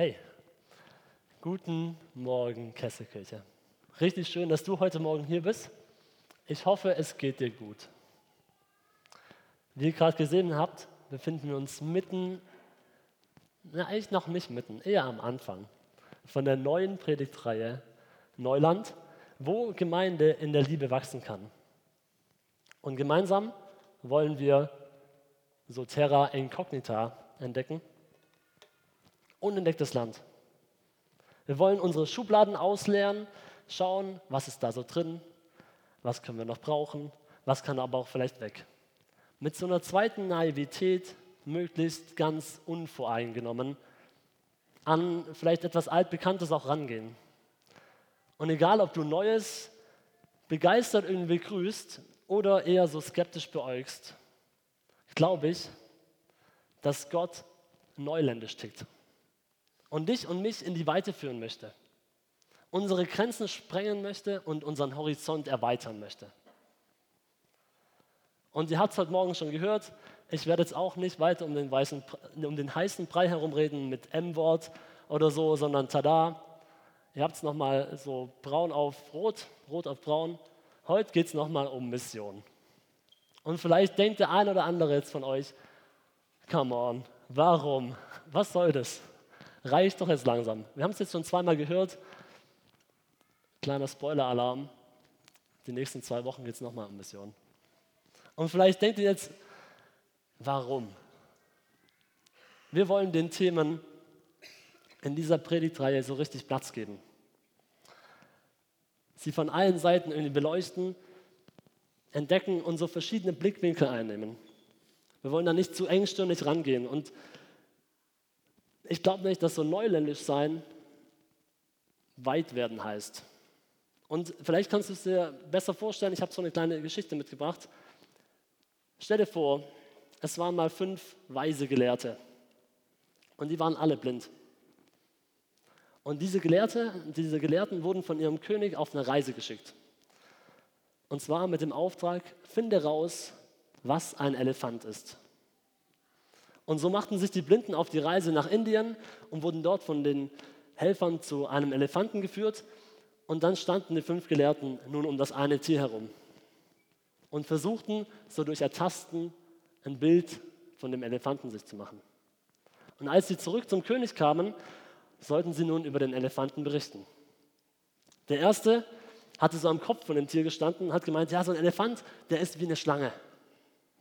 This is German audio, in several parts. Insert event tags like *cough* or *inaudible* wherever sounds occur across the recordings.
Hey, guten Morgen, Kesselkirche. Richtig schön, dass du heute Morgen hier bist. Ich hoffe, es geht dir gut. Wie ihr gerade gesehen habt, befinden wir uns mitten, na eigentlich noch nicht mitten, eher am Anfang von der neuen Predigtreihe Neuland, wo Gemeinde in der Liebe wachsen kann. Und gemeinsam wollen wir so Terra Incognita entdecken unentdecktes Land. Wir wollen unsere Schubladen ausleeren, schauen, was ist da so drin, was können wir noch brauchen, was kann aber auch vielleicht weg. Mit so einer zweiten Naivität, möglichst ganz unvoreingenommen, an vielleicht etwas Altbekanntes auch rangehen. Und egal, ob du Neues begeistert irgendwie begrüßt oder eher so skeptisch beäugst, glaube ich, dass Gott neuländisch tickt und dich und mich in die Weite führen möchte, unsere Grenzen sprengen möchte und unseren Horizont erweitern möchte. Und ihr habt es heute Morgen schon gehört, ich werde jetzt auch nicht weiter um den, weißen, um den heißen Brei herumreden mit M-Wort oder so, sondern tada, ihr habt es nochmal so braun auf rot, rot auf braun. Heute geht es nochmal um Mission. Und vielleicht denkt der ein oder andere jetzt von euch, come on, warum? Was soll das? Reicht doch jetzt langsam. Wir haben es jetzt schon zweimal gehört. Kleiner Spoiler-Alarm. Die nächsten zwei Wochen geht es nochmal um Mission. Und vielleicht denkt ihr jetzt, warum? Wir wollen den Themen in dieser Predigtreihe so richtig Platz geben. Sie von allen Seiten irgendwie beleuchten, entdecken und so verschiedene Blickwinkel einnehmen. Wir wollen da nicht zu engstirnig rangehen und ich glaube nicht, dass so neuländisch sein weit werden heißt. Und vielleicht kannst du es dir besser vorstellen, ich habe so eine kleine Geschichte mitgebracht. Stell dir vor, es waren mal fünf weise Gelehrte und die waren alle blind. Und diese, Gelehrte, diese Gelehrten wurden von ihrem König auf eine Reise geschickt. Und zwar mit dem Auftrag, finde raus, was ein Elefant ist. Und so machten sich die Blinden auf die Reise nach Indien und wurden dort von den Helfern zu einem Elefanten geführt. Und dann standen die fünf Gelehrten nun um das eine Tier herum und versuchten so durch Ertasten ein Bild von dem Elefanten sich zu machen. Und als sie zurück zum König kamen, sollten sie nun über den Elefanten berichten. Der erste hatte so am Kopf von dem Tier gestanden und hat gemeint, ja, so ein Elefant, der ist wie eine Schlange.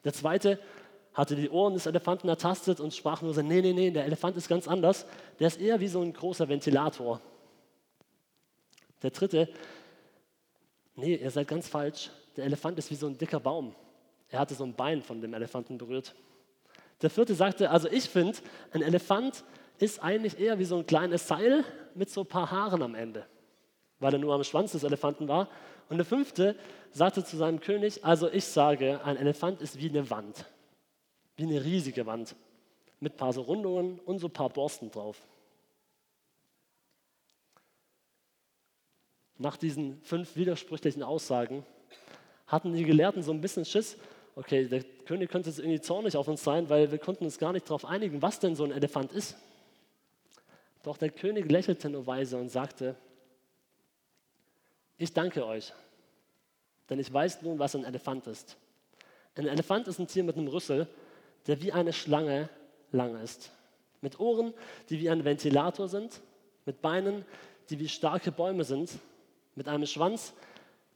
Der zweite hatte die Ohren des Elefanten ertastet und sprach nur so, nee, nee, nee, der Elefant ist ganz anders. Der ist eher wie so ein großer Ventilator. Der dritte, nee, ihr seid ganz falsch. Der Elefant ist wie so ein dicker Baum. Er hatte so ein Bein von dem Elefanten berührt. Der vierte sagte, also ich finde, ein Elefant ist eigentlich eher wie so ein kleines Seil mit so ein paar Haaren am Ende, weil er nur am Schwanz des Elefanten war. Und der fünfte sagte zu seinem König, also ich sage, ein Elefant ist wie eine Wand wie eine riesige Wand mit ein paar so Rundungen und so ein paar Borsten drauf. Nach diesen fünf widersprüchlichen Aussagen hatten die Gelehrten so ein bisschen Schiss. Okay, der König könnte jetzt irgendwie zornig auf uns sein, weil wir konnten uns gar nicht darauf einigen, was denn so ein Elefant ist. Doch der König lächelte nur weise und sagte, ich danke euch, denn ich weiß nun, was ein Elefant ist. Ein Elefant ist ein Tier mit einem Rüssel der wie eine Schlange lang ist. Mit Ohren, die wie ein Ventilator sind, mit Beinen, die wie starke Bäume sind, mit einem Schwanz,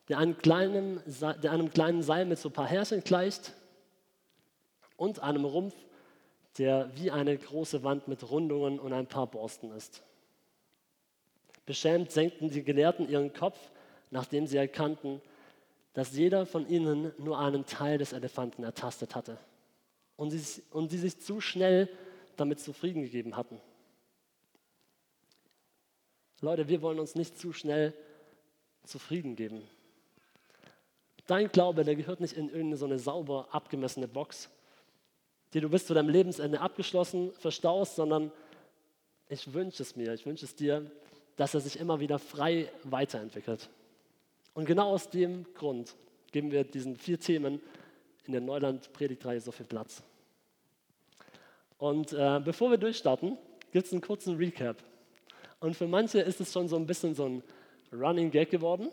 der einem kleinen, der einem kleinen Seil mit so ein paar Härchen gleicht und einem Rumpf, der wie eine große Wand mit Rundungen und ein paar Borsten ist. Beschämt senkten die Gelehrten ihren Kopf, nachdem sie erkannten, dass jeder von ihnen nur einen Teil des Elefanten ertastet hatte und sie, und sie sich zu schnell damit zufrieden gegeben hatten. Leute, wir wollen uns nicht zu schnell zufrieden geben. Dein Glaube, der gehört nicht in irgendeine so eine sauber abgemessene Box, die du bis zu deinem Lebensende abgeschlossen verstaust, sondern ich wünsche es mir, ich wünsche es dir, dass er sich immer wieder frei weiterentwickelt. Und genau aus dem Grund geben wir diesen vier Themen in der Neuland-Predigtreihe so viel Platz. Und äh, bevor wir durchstarten, gibt es einen kurzen Recap. Und für manche ist es schon so ein bisschen so ein Running Gag geworden.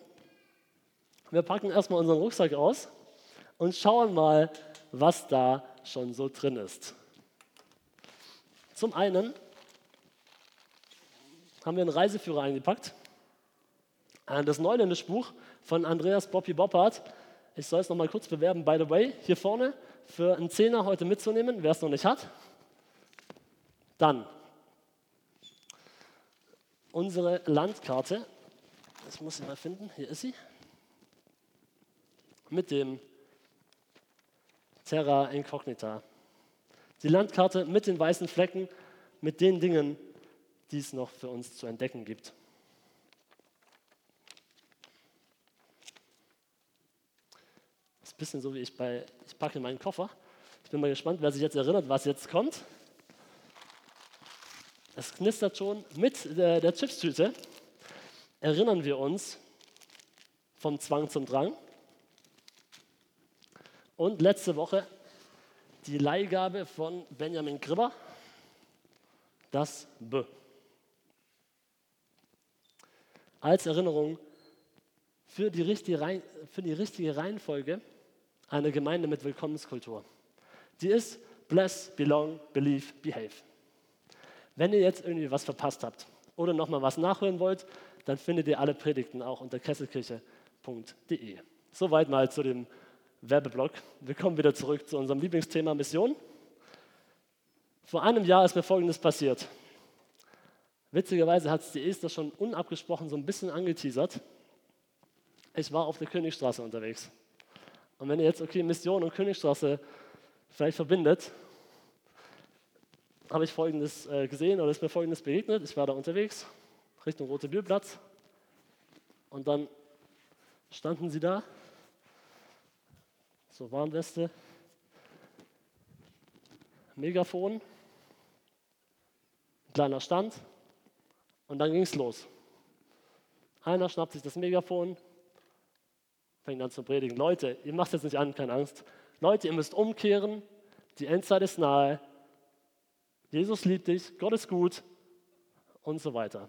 Wir packen erstmal unseren Rucksack aus und schauen mal, was da schon so drin ist. Zum einen haben wir einen Reiseführer eingepackt. Äh, das neuländische Buch von Andreas Bobby Boppard. Ich soll es nochmal kurz bewerben, by the way, hier vorne für einen Zehner heute mitzunehmen, wer es noch nicht hat. Dann unsere Landkarte. Das muss ich mal finden. Hier ist sie. Mit dem Terra Incognita. Die Landkarte mit den weißen Flecken, mit den Dingen, die es noch für uns zu entdecken gibt. Das ist ein bisschen so wie ich bei, ich packe meinen Koffer. Ich bin mal gespannt, wer sich jetzt erinnert, was jetzt kommt. Es knistert schon mit der, der Chipstüte. Erinnern wir uns vom Zwang zum Drang. Und letzte Woche die Leihgabe von Benjamin Gribber, das B. Als Erinnerung für die richtige Reihenfolge einer Gemeinde mit Willkommenskultur. Die ist Bless, Belong, Believe, Behave. Wenn ihr jetzt irgendwie was verpasst habt oder nochmal was nachhören wollt, dann findet ihr alle Predigten auch unter kesselkirche.de. Soweit mal zu dem Werbeblock. Wir kommen wieder zurück zu unserem Lieblingsthema Mission. Vor einem Jahr ist mir Folgendes passiert. Witzigerweise hat es die Esther schon unabgesprochen so ein bisschen angeteasert. Ich war auf der Königstraße unterwegs. Und wenn ihr jetzt, okay, Mission und Königstraße vielleicht verbindet, habe ich Folgendes äh, gesehen oder ist mir Folgendes begegnet. Ich war da unterwegs, Richtung Rote Bierplatz. Und dann standen sie da, so Warnweste, Megafon, kleiner Stand und dann ging es los. Einer schnappt sich das Megafon, fängt an zu predigen. Leute, ihr macht jetzt nicht an, keine Angst. Leute, ihr müsst umkehren, die Endzeit ist nahe, Jesus liebt dich, Gott ist gut und so weiter.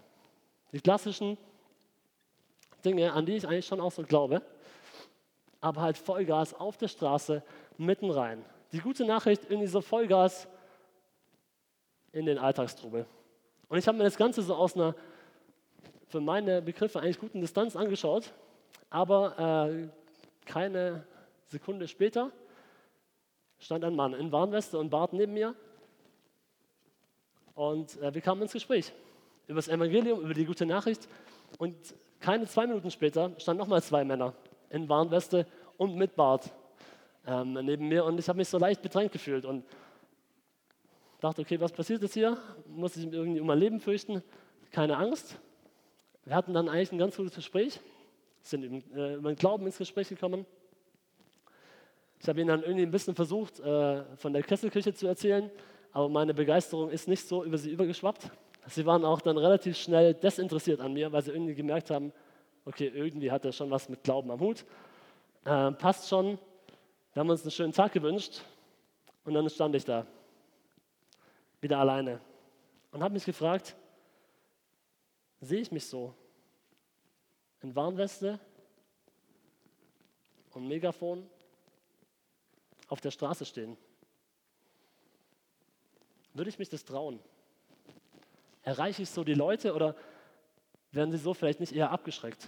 Die klassischen Dinge, an die ich eigentlich schon auch so glaube, aber halt Vollgas auf der Straße mitten rein. Die gute Nachricht, irgendwie so Vollgas in den Alltagstrubel. Und ich habe mir das Ganze so aus einer für meine Begriffe eigentlich guten Distanz angeschaut, aber äh, keine Sekunde später stand ein Mann in Warnweste und Bart neben mir und äh, wir kamen ins Gespräch über das Evangelium, über die gute Nachricht. Und keine zwei Minuten später standen nochmal zwei Männer in Warnweste und mit Bart ähm, neben mir. Und ich habe mich so leicht bedrängt gefühlt und dachte, okay, was passiert jetzt hier? Muss ich irgendwie um mein Leben fürchten? Keine Angst. Wir hatten dann eigentlich ein ganz gutes Gespräch, sind äh, über den Glauben ins Gespräch gekommen. Ich habe ihnen dann irgendwie ein bisschen versucht, äh, von der Kesselkirche zu erzählen, aber meine Begeisterung ist nicht so über sie übergeschwappt. Sie waren auch dann relativ schnell desinteressiert an mir, weil sie irgendwie gemerkt haben, okay, irgendwie hat er schon was mit Glauben am Hut. Äh, passt schon. Wir haben uns einen schönen Tag gewünscht und dann stand ich da, wieder alleine und habe mich gefragt, sehe ich mich so in Warnweste und Megafon auf der Straße stehen? Würde ich mich das trauen? Erreiche ich so die Leute oder werden sie so vielleicht nicht eher abgeschreckt?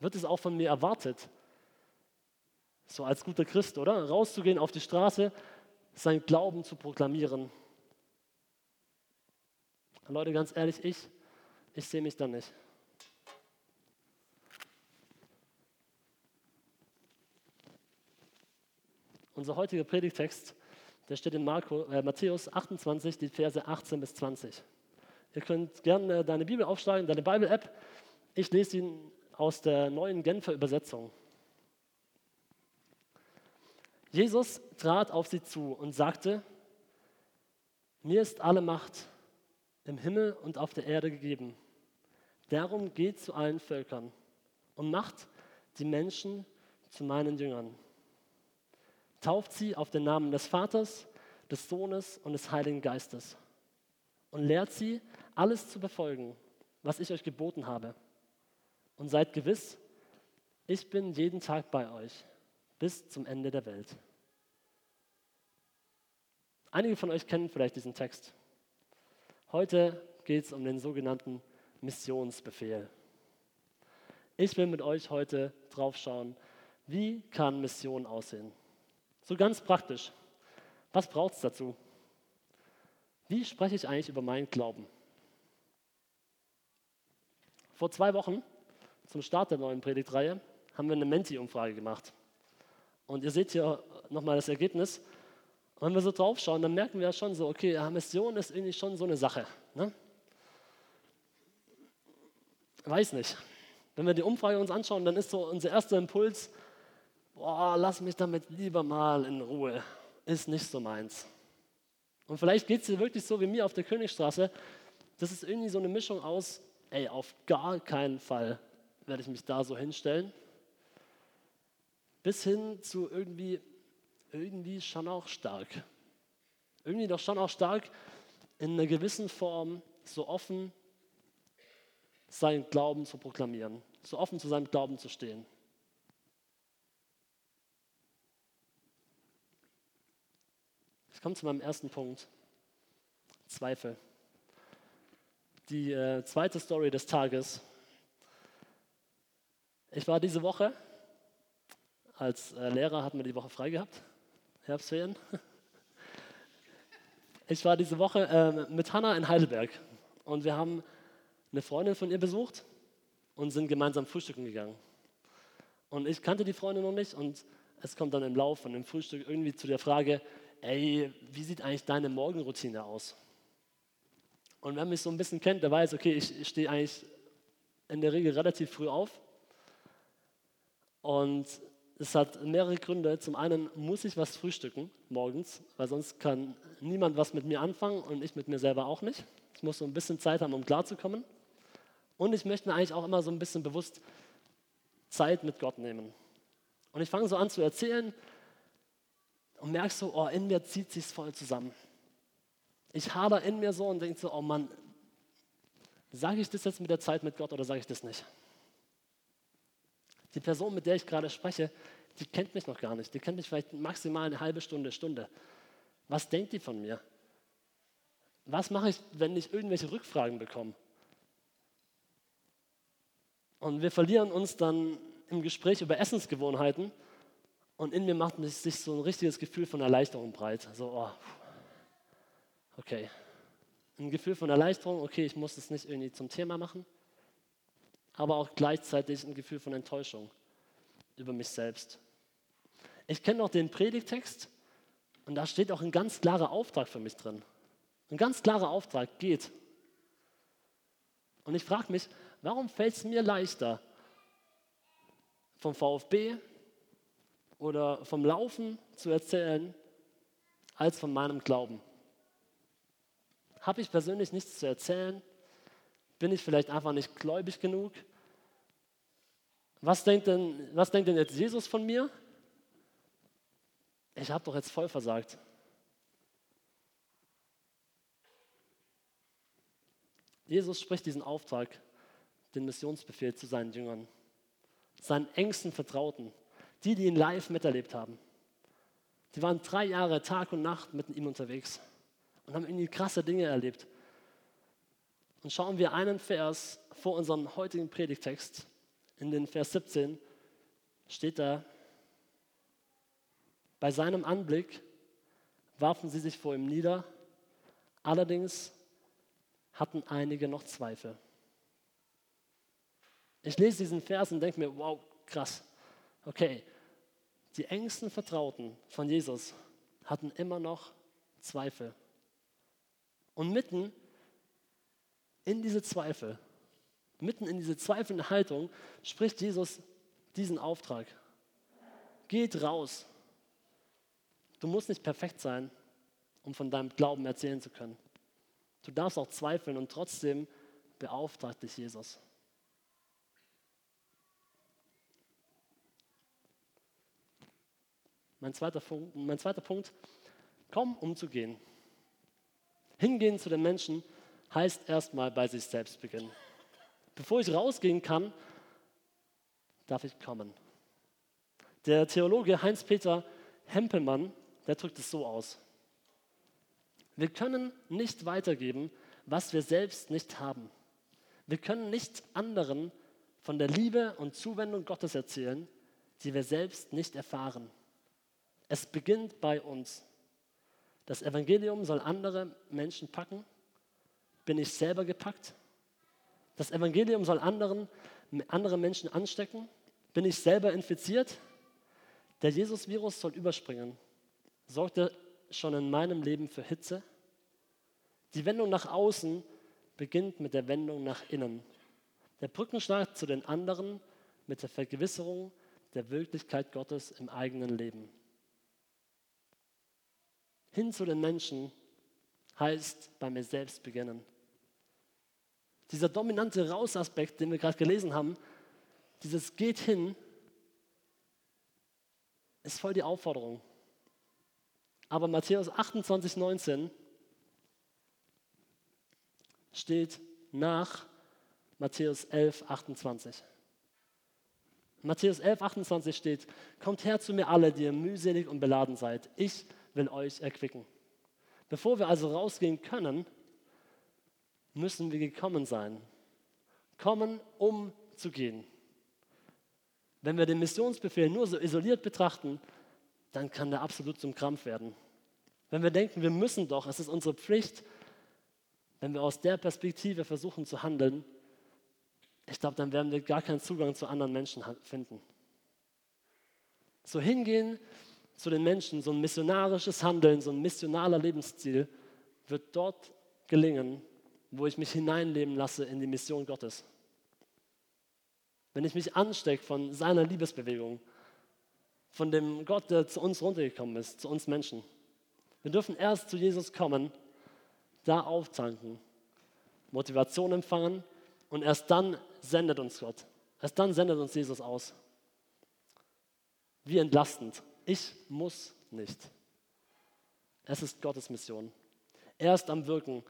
Wird es auch von mir erwartet, so als guter Christ, oder? Rauszugehen auf die Straße, sein Glauben zu proklamieren. Leute, ganz ehrlich, ich, ich sehe mich da nicht. Unser heutiger Predigtext der steht in Marco, äh, Matthäus 28, die Verse 18 bis 20. Ihr könnt gerne deine Bibel aufschlagen, deine Bible-App. Ich lese ihn aus der neuen Genfer Übersetzung. Jesus trat auf sie zu und sagte, mir ist alle Macht im Himmel und auf der Erde gegeben. Darum geht zu allen Völkern und macht die Menschen zu meinen Jüngern tauft sie auf den Namen des Vaters, des Sohnes und des Heiligen Geistes und lehrt sie, alles zu befolgen, was ich euch geboten habe. Und seid gewiss, ich bin jeden Tag bei euch bis zum Ende der Welt. Einige von euch kennen vielleicht diesen Text. Heute geht es um den sogenannten Missionsbefehl. Ich will mit euch heute drauf schauen, wie kann Mission aussehen. So ganz praktisch. Was braucht es dazu? Wie spreche ich eigentlich über meinen Glauben? Vor zwei Wochen, zum Start der neuen Predigtreihe, haben wir eine Menti-Umfrage gemacht. Und ihr seht hier nochmal das Ergebnis. Und wenn wir so drauf schauen, dann merken wir ja schon so, okay, ja, Mission ist irgendwie schon so eine Sache. Ne? Weiß nicht. Wenn wir die Umfrage uns anschauen, dann ist so unser erster Impuls, boah, lass mich damit lieber mal in Ruhe. Ist nicht so meins. Und vielleicht geht es dir wirklich so wie mir auf der Königstraße. Das ist irgendwie so eine Mischung aus, ey, auf gar keinen Fall werde ich mich da so hinstellen. Bis hin zu irgendwie, irgendwie schon auch stark. Irgendwie doch schon auch stark in einer gewissen Form so offen seinen Glauben zu proklamieren, so offen zu seinem Glauben zu stehen. Ich komme zu meinem ersten Punkt. Zweifel. Die äh, zweite Story des Tages. Ich war diese Woche, als äh, Lehrer hatten wir die Woche frei gehabt, Herbstferien. *laughs* Ich war diese Woche äh, mit Hanna in Heidelberg und wir haben eine Freundin von ihr besucht und sind gemeinsam frühstücken gegangen. Und ich kannte die Freundin noch nicht und es kommt dann im Laufe von dem Frühstück irgendwie zu der Frage, ey, wie sieht eigentlich deine Morgenroutine aus? Und wer mich so ein bisschen kennt, der weiß, okay, ich, ich stehe eigentlich in der Regel relativ früh auf. Und es hat mehrere Gründe. Zum einen muss ich was frühstücken morgens, weil sonst kann niemand was mit mir anfangen und ich mit mir selber auch nicht. Ich muss so ein bisschen Zeit haben, um klarzukommen. Und ich möchte eigentlich auch immer so ein bisschen bewusst Zeit mit Gott nehmen. Und ich fange so an zu erzählen, und merkst so, oh, in mir zieht sich voll zusammen. Ich hader in mir so und denke so, oh Mann, sage ich das jetzt mit der Zeit mit Gott oder sage ich das nicht? Die Person, mit der ich gerade spreche, die kennt mich noch gar nicht. Die kennt mich vielleicht maximal eine halbe Stunde, Stunde. Was denkt die von mir? Was mache ich, wenn ich irgendwelche Rückfragen bekomme? Und wir verlieren uns dann im Gespräch über Essensgewohnheiten und in mir macht sich so ein richtiges Gefühl von Erleichterung breit. So, oh, okay. Ein Gefühl von Erleichterung, okay, ich muss es nicht irgendwie zum Thema machen, aber auch gleichzeitig ein Gefühl von Enttäuschung über mich selbst. Ich kenne auch den Predigtext und da steht auch ein ganz klarer Auftrag für mich drin. Ein ganz klarer Auftrag geht. Und ich frage mich, warum fällt es mir leichter, vom VfB oder vom Laufen zu erzählen, als von meinem Glauben. Habe ich persönlich nichts zu erzählen? Bin ich vielleicht einfach nicht gläubig genug? Was denkt denn, was denkt denn jetzt Jesus von mir? Ich habe doch jetzt voll versagt. Jesus spricht diesen Auftrag, den Missionsbefehl zu seinen Jüngern, seinen engsten Vertrauten, die, die ihn live miterlebt haben. Die waren drei Jahre Tag und Nacht mit ihm unterwegs und haben irgendwie krasse Dinge erlebt. Und schauen wir einen Vers vor unserem heutigen Predigtext, in den Vers 17, steht da, bei seinem Anblick warfen sie sich vor ihm nieder, allerdings hatten einige noch Zweifel. Ich lese diesen Vers und denke mir, wow, krass. Okay, die engsten Vertrauten von Jesus hatten immer noch Zweifel. Und mitten in diese Zweifel, mitten in diese zweifelnde Haltung, spricht Jesus diesen Auftrag. Geht raus. Du musst nicht perfekt sein, um von deinem Glauben erzählen zu können. Du darfst auch zweifeln und trotzdem beauftragt dich Jesus. Mein zweiter, mein zweiter Punkt, komm, um zu gehen. Hingehen zu den Menschen, heißt erstmal bei sich selbst beginnen. Bevor ich rausgehen kann, darf ich kommen. Der Theologe Heinz-Peter Hempelmann, der drückt es so aus. Wir können nicht weitergeben, was wir selbst nicht haben. Wir können nicht anderen von der Liebe und Zuwendung Gottes erzählen, die wir selbst nicht erfahren. Es beginnt bei uns. Das Evangelium soll andere Menschen packen. Bin ich selber gepackt? Das Evangelium soll anderen, andere Menschen anstecken. Bin ich selber infiziert? Der Jesus-Virus soll überspringen. Sorgt er schon in meinem Leben für Hitze? Die Wendung nach außen beginnt mit der Wendung nach innen. Der Brückenschlag zu den anderen mit der Vergewisserung der Wirklichkeit Gottes im eigenen Leben. Hin zu den Menschen heißt bei mir selbst beginnen. Dieser dominante Rausaspekt, den wir gerade gelesen haben, dieses geht hin, ist voll die Aufforderung. Aber Matthäus 28, 19 steht nach Matthäus 11, 28. Matthäus 11, 28 steht, kommt her zu mir alle, die ihr mühselig und beladen seid. Ich will euch erquicken. Bevor wir also rausgehen können, müssen wir gekommen sein. Kommen, um zu gehen. Wenn wir den Missionsbefehl nur so isoliert betrachten, dann kann der absolut zum Krampf werden. Wenn wir denken, wir müssen doch, es ist unsere Pflicht, wenn wir aus der Perspektive versuchen zu handeln, ich glaube, dann werden wir gar keinen Zugang zu anderen Menschen finden. So hingehen zu den Menschen, so ein missionarisches Handeln, so ein missionaler Lebensstil wird dort gelingen, wo ich mich hineinleben lasse in die Mission Gottes. Wenn ich mich anstecke von seiner Liebesbewegung, von dem Gott, der zu uns runtergekommen ist, zu uns Menschen. Wir dürfen erst zu Jesus kommen, da auftanken, Motivation empfangen und erst dann sendet uns Gott. Erst dann sendet uns Jesus aus. Wie entlastend. Ich muss nicht. Es ist Gottes Mission. Er ist am Wirken.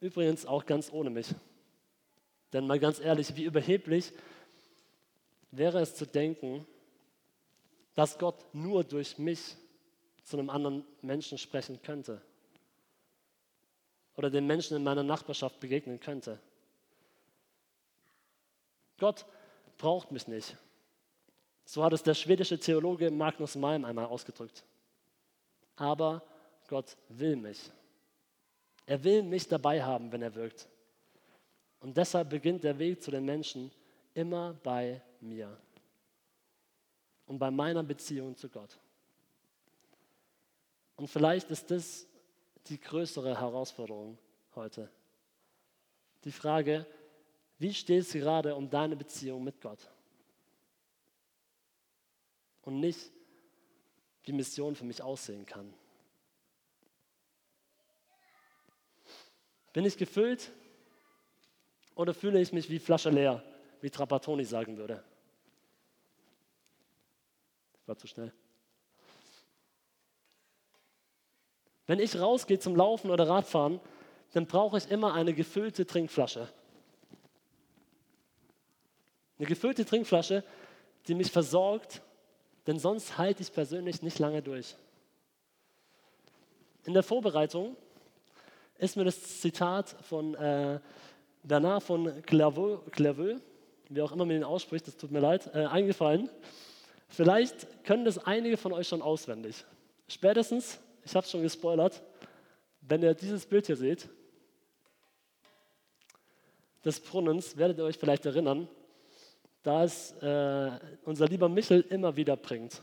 Übrigens auch ganz ohne mich. Denn mal ganz ehrlich, wie überheblich wäre es zu denken, dass Gott nur durch mich zu einem anderen Menschen sprechen könnte oder den Menschen in meiner Nachbarschaft begegnen könnte. Gott braucht mich nicht. So hat es der schwedische Theologe Magnus Malm einmal ausgedrückt. Aber Gott will mich. Er will mich dabei haben, wenn er wirkt. Und deshalb beginnt der Weg zu den Menschen immer bei mir und bei meiner Beziehung zu Gott. Und vielleicht ist das die größere Herausforderung heute. Die Frage, wie steht es gerade um deine Beziehung mit Gott? Und nicht, wie Mission für mich aussehen kann. Bin ich gefüllt oder fühle ich mich wie Flasche leer, wie Trapattoni sagen würde? war zu schnell. Wenn ich rausgehe zum Laufen oder Radfahren, dann brauche ich immer eine gefüllte Trinkflasche. Eine gefüllte Trinkflasche, die mich versorgt, denn sonst halte ich persönlich nicht lange durch. In der Vorbereitung ist mir das Zitat von äh, Bernard von Clairvaux, Clairvaux, wie auch immer man ihn ausspricht, das tut mir leid, äh, eingefallen. Vielleicht können das einige von euch schon auswendig. Spätestens, ich habe es schon gespoilert, wenn ihr dieses Bild hier seht, des Brunnens, werdet ihr euch vielleicht erinnern, da es äh, unser lieber Michel immer wieder bringt.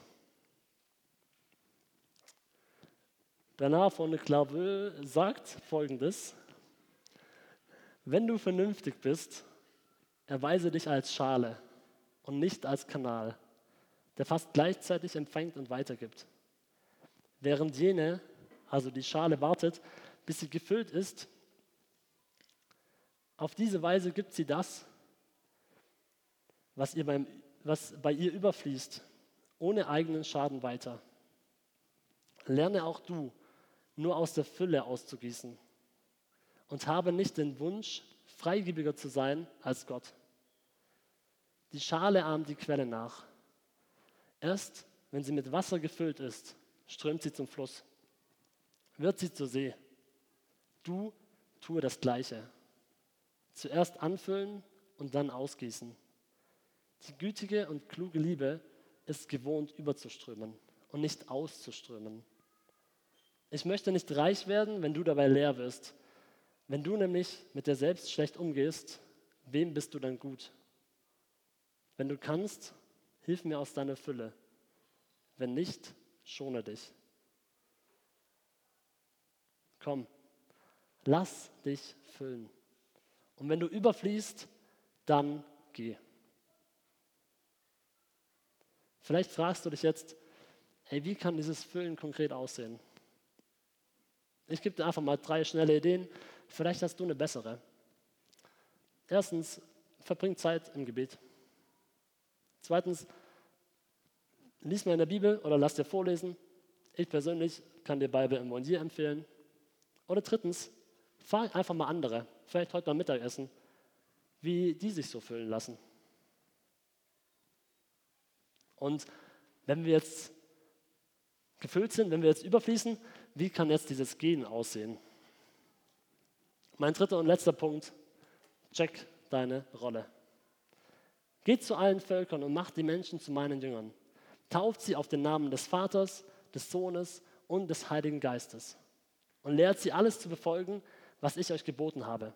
Bernard von Clairvaux sagt folgendes: Wenn du vernünftig bist, erweise dich als Schale und nicht als Kanal, der fast gleichzeitig empfängt und weitergibt. Während jene, also die Schale, wartet, bis sie gefüllt ist, auf diese Weise gibt sie das, was, ihr beim, was bei ihr überfließt, ohne eigenen Schaden weiter. Lerne auch du, nur aus der Fülle auszugießen und habe nicht den Wunsch, freigebiger zu sein als Gott. Die Schale ahmt die Quelle nach. Erst wenn sie mit Wasser gefüllt ist, strömt sie zum Fluss. Wird sie zur See. Du tue das Gleiche. Zuerst anfüllen und dann ausgießen. Die gütige und kluge Liebe ist gewohnt, überzuströmen und nicht auszuströmen. Ich möchte nicht reich werden, wenn du dabei leer wirst. Wenn du nämlich mit dir selbst schlecht umgehst, wem bist du dann gut? Wenn du kannst, hilf mir aus deiner Fülle. Wenn nicht, schone dich. Komm, lass dich füllen. Und wenn du überfließt, dann geh. Vielleicht fragst du dich jetzt, hey, wie kann dieses Füllen konkret aussehen? Ich gebe dir einfach mal drei schnelle Ideen. Vielleicht hast du eine bessere. Erstens, verbring Zeit im Gebet. Zweitens, lies mal in der Bibel oder lass dir vorlesen. Ich persönlich kann dir Bibel im Mondier empfehlen. Oder drittens, frag einfach mal andere, vielleicht heute beim Mittagessen, wie die sich so füllen lassen. Und wenn wir jetzt gefüllt sind, wenn wir jetzt überfließen, wie kann jetzt dieses Gehen aussehen? Mein dritter und letzter Punkt, check deine Rolle. Geht zu allen Völkern und macht die Menschen zu meinen Jüngern. Tauft sie auf den Namen des Vaters, des Sohnes und des Heiligen Geistes. Und lehrt sie alles zu befolgen, was ich euch geboten habe.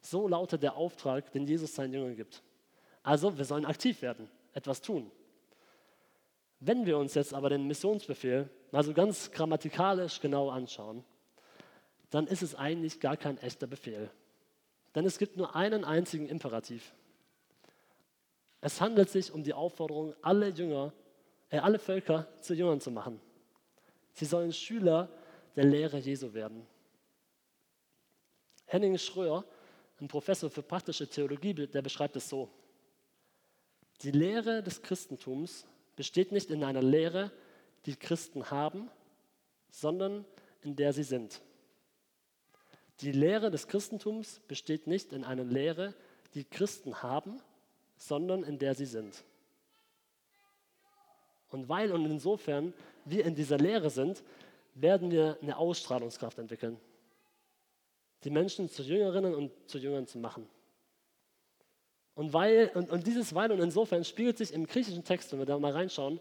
So lautet der Auftrag, den Jesus seinen Jüngern gibt. Also, wir sollen aktiv werden, etwas tun. Wenn wir uns jetzt aber den Missionsbefehl also ganz grammatikalisch genau anschauen, dann ist es eigentlich gar kein echter Befehl. Denn es gibt nur einen einzigen Imperativ. Es handelt sich um die Aufforderung, alle Jünger, äh, alle Völker zu Jüngern zu machen. Sie sollen Schüler der Lehre Jesu werden. Henning Schröer, ein Professor für praktische Theologie, der beschreibt es so. Die Lehre des Christentums besteht nicht in einer Lehre, die Christen haben, sondern in der sie sind. Die Lehre des Christentums besteht nicht in einer Lehre, die Christen haben, sondern in der sie sind. Und weil und insofern wir in dieser Lehre sind, werden wir eine Ausstrahlungskraft entwickeln, die Menschen zu Jüngerinnen und zu Jüngern zu machen. Und, weil, und, und dieses Weil und insofern spiegelt sich im griechischen Text, wenn wir da mal reinschauen,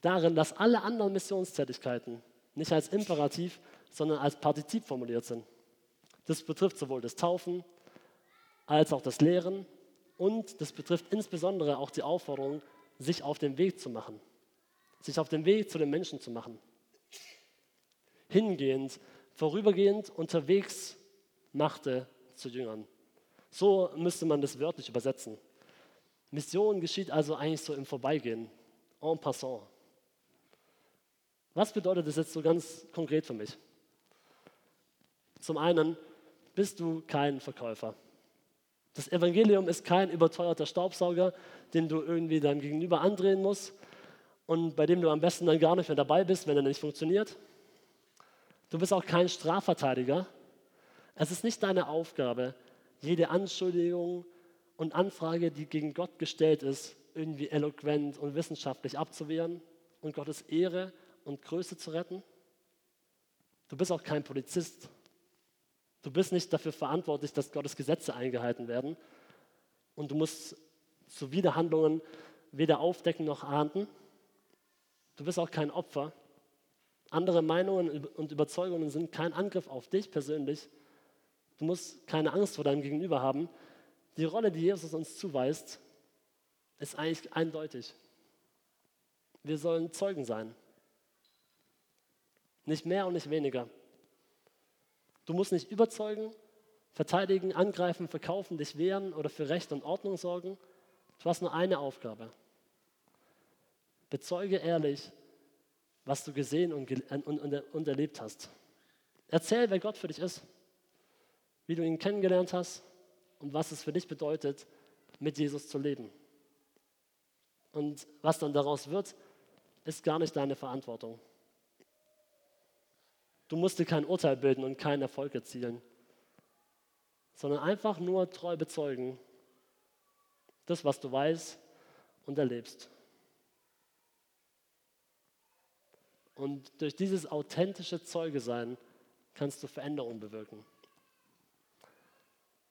darin, dass alle anderen Missionstätigkeiten nicht als Imperativ, sondern als Partizip formuliert sind. Das betrifft sowohl das Taufen als auch das Lehren und das betrifft insbesondere auch die Aufforderung, sich auf den Weg zu machen, sich auf den Weg zu den Menschen zu machen. Hingehend, vorübergehend, unterwegs machte zu Jüngern. So müsste man das wörtlich übersetzen. Mission geschieht also eigentlich so im Vorbeigehen, en passant. Was bedeutet das jetzt so ganz konkret für mich? Zum einen bist du kein Verkäufer. Das Evangelium ist kein überteuerter Staubsauger, den du irgendwie deinem Gegenüber andrehen musst und bei dem du am besten dann gar nicht mehr dabei bist, wenn er nicht funktioniert. Du bist auch kein Strafverteidiger. Es ist nicht deine Aufgabe, jede Anschuldigung und Anfrage, die gegen Gott gestellt ist, irgendwie eloquent und wissenschaftlich abzuwehren und Gottes Ehre und Größe zu retten. Du bist auch kein Polizist. Du bist nicht dafür verantwortlich, dass Gottes Gesetze eingehalten werden. Und du musst Zuwiderhandlungen weder aufdecken noch ahnden. Du bist auch kein Opfer. Andere Meinungen und Überzeugungen sind kein Angriff auf dich persönlich. Du musst keine Angst vor deinem Gegenüber haben. Die Rolle, die Jesus uns zuweist, ist eigentlich eindeutig. Wir sollen Zeugen sein. Nicht mehr und nicht weniger. Du musst nicht überzeugen, verteidigen, angreifen, verkaufen, dich wehren oder für Recht und Ordnung sorgen. Du hast nur eine Aufgabe. Bezeuge ehrlich, was du gesehen und, und, und, erlebt hast. Erzähl, wer Gott für dich ist, wie du ihn kennengelernt hast und was es für dich bedeutet, mit Jesus zu leben. Und was dann daraus wird, ist gar nicht deine Verantwortung. Du musst dir kein Urteil bilden und keinen Erfolg erzielen, sondern einfach nur treu bezeugen, das, was du weißt und erlebst. Und durch dieses authentische Zeuge sein kannst du Veränderungen bewirken.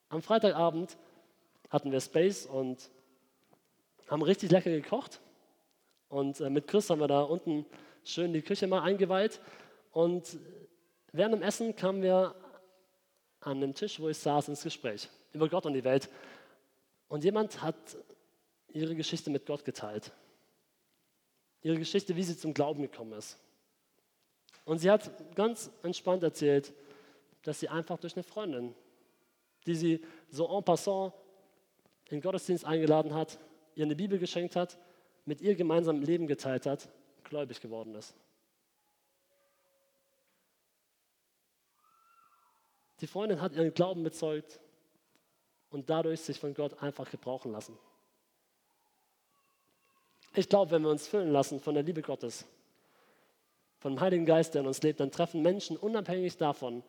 Am Freitagabend hatten wir Space und haben richtig lecker gekocht. Und äh, mit Chris haben wir da unten schön die Küche mal eingeweiht. Und während dem Essen kamen wir an den Tisch, wo ich saß, ins Gespräch über Gott und die Welt. Und jemand hat ihre Geschichte mit Gott geteilt. Ihre Geschichte, wie sie zum Glauben gekommen ist. Und sie hat ganz entspannt erzählt, dass sie einfach durch eine Freundin, die sie so en passant in den Gottesdienst eingeladen hat, ihr eine Bibel geschenkt hat, mit ihr gemeinsam Leben geteilt hat, gläubig geworden ist. Die Freundin hat ihren Glauben bezeugt und dadurch sich von Gott einfach gebrauchen lassen. Ich glaube, wenn wir uns füllen lassen von der Liebe Gottes, vom Heiligen Geist, der in uns lebt, dann treffen Menschen unabhängig davon,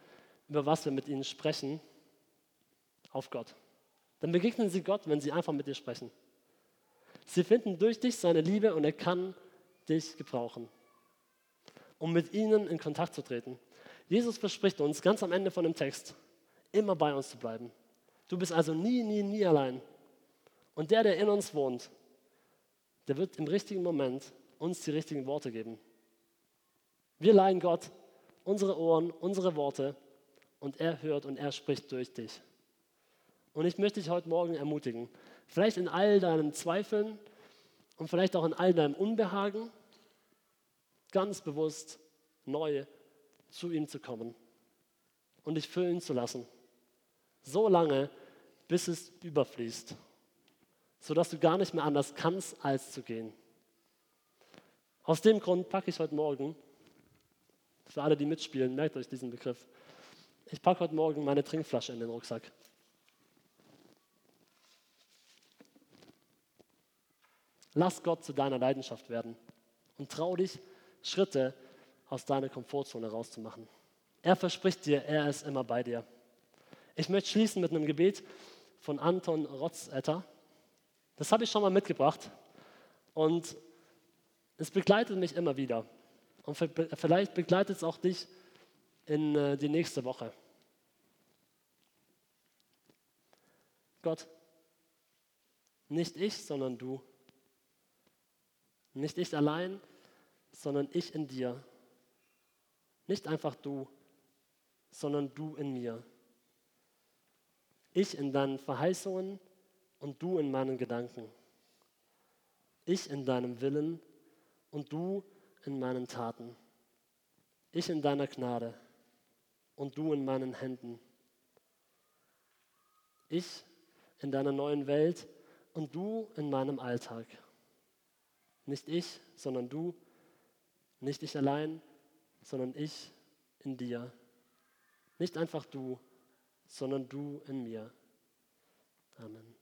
über was wir mit ihnen sprechen, auf Gott. Dann begegnen sie Gott, wenn sie einfach mit dir sprechen. Sie finden durch dich seine Liebe und er kann dich gebrauchen, um mit ihnen in Kontakt zu treten. Jesus verspricht uns ganz am Ende von dem Text, immer bei uns zu bleiben. Du bist also nie, nie, nie allein. Und der, der in uns wohnt, der wird im richtigen Moment uns die richtigen Worte geben. Wir leihen Gott unsere Ohren, unsere Worte und er hört und er spricht durch dich. Und ich möchte dich heute Morgen ermutigen, vielleicht in all deinen Zweifeln und vielleicht auch in all deinem Unbehagen, ganz bewusst neu zu ihm zu kommen und dich füllen zu lassen. So lange, bis es überfließt, sodass du gar nicht mehr anders kannst, als zu gehen. Aus dem Grund packe ich heute Morgen, für alle, die mitspielen, merkt euch diesen Begriff, ich packe heute Morgen meine Trinkflasche in den Rucksack. Lass Gott zu deiner Leidenschaft werden und trau dich, Schritte aus deiner Komfortzone rauszumachen. Er verspricht dir, er ist immer bei dir. Ich möchte schließen mit einem Gebet von Anton Rotzetter. Das habe ich schon mal mitgebracht und es begleitet mich immer wieder. Und vielleicht begleitet es auch dich in äh, die nächste Woche. Gott, nicht ich, sondern du nicht ich allein, sondern ich in dir. Nicht einfach du, sondern du in mir. Ich in deinen Verheißungen und du in meinen Gedanken. Ich in deinem Willen und du in meinen Taten. Ich in deiner Gnade und du in meinen Händen. Ich in deiner neuen Welt und du in meinem Alltag. Nicht ich, sondern du. Nicht ich allein, sondern ich in dir. Nicht einfach du, sondern du in mir. Amen.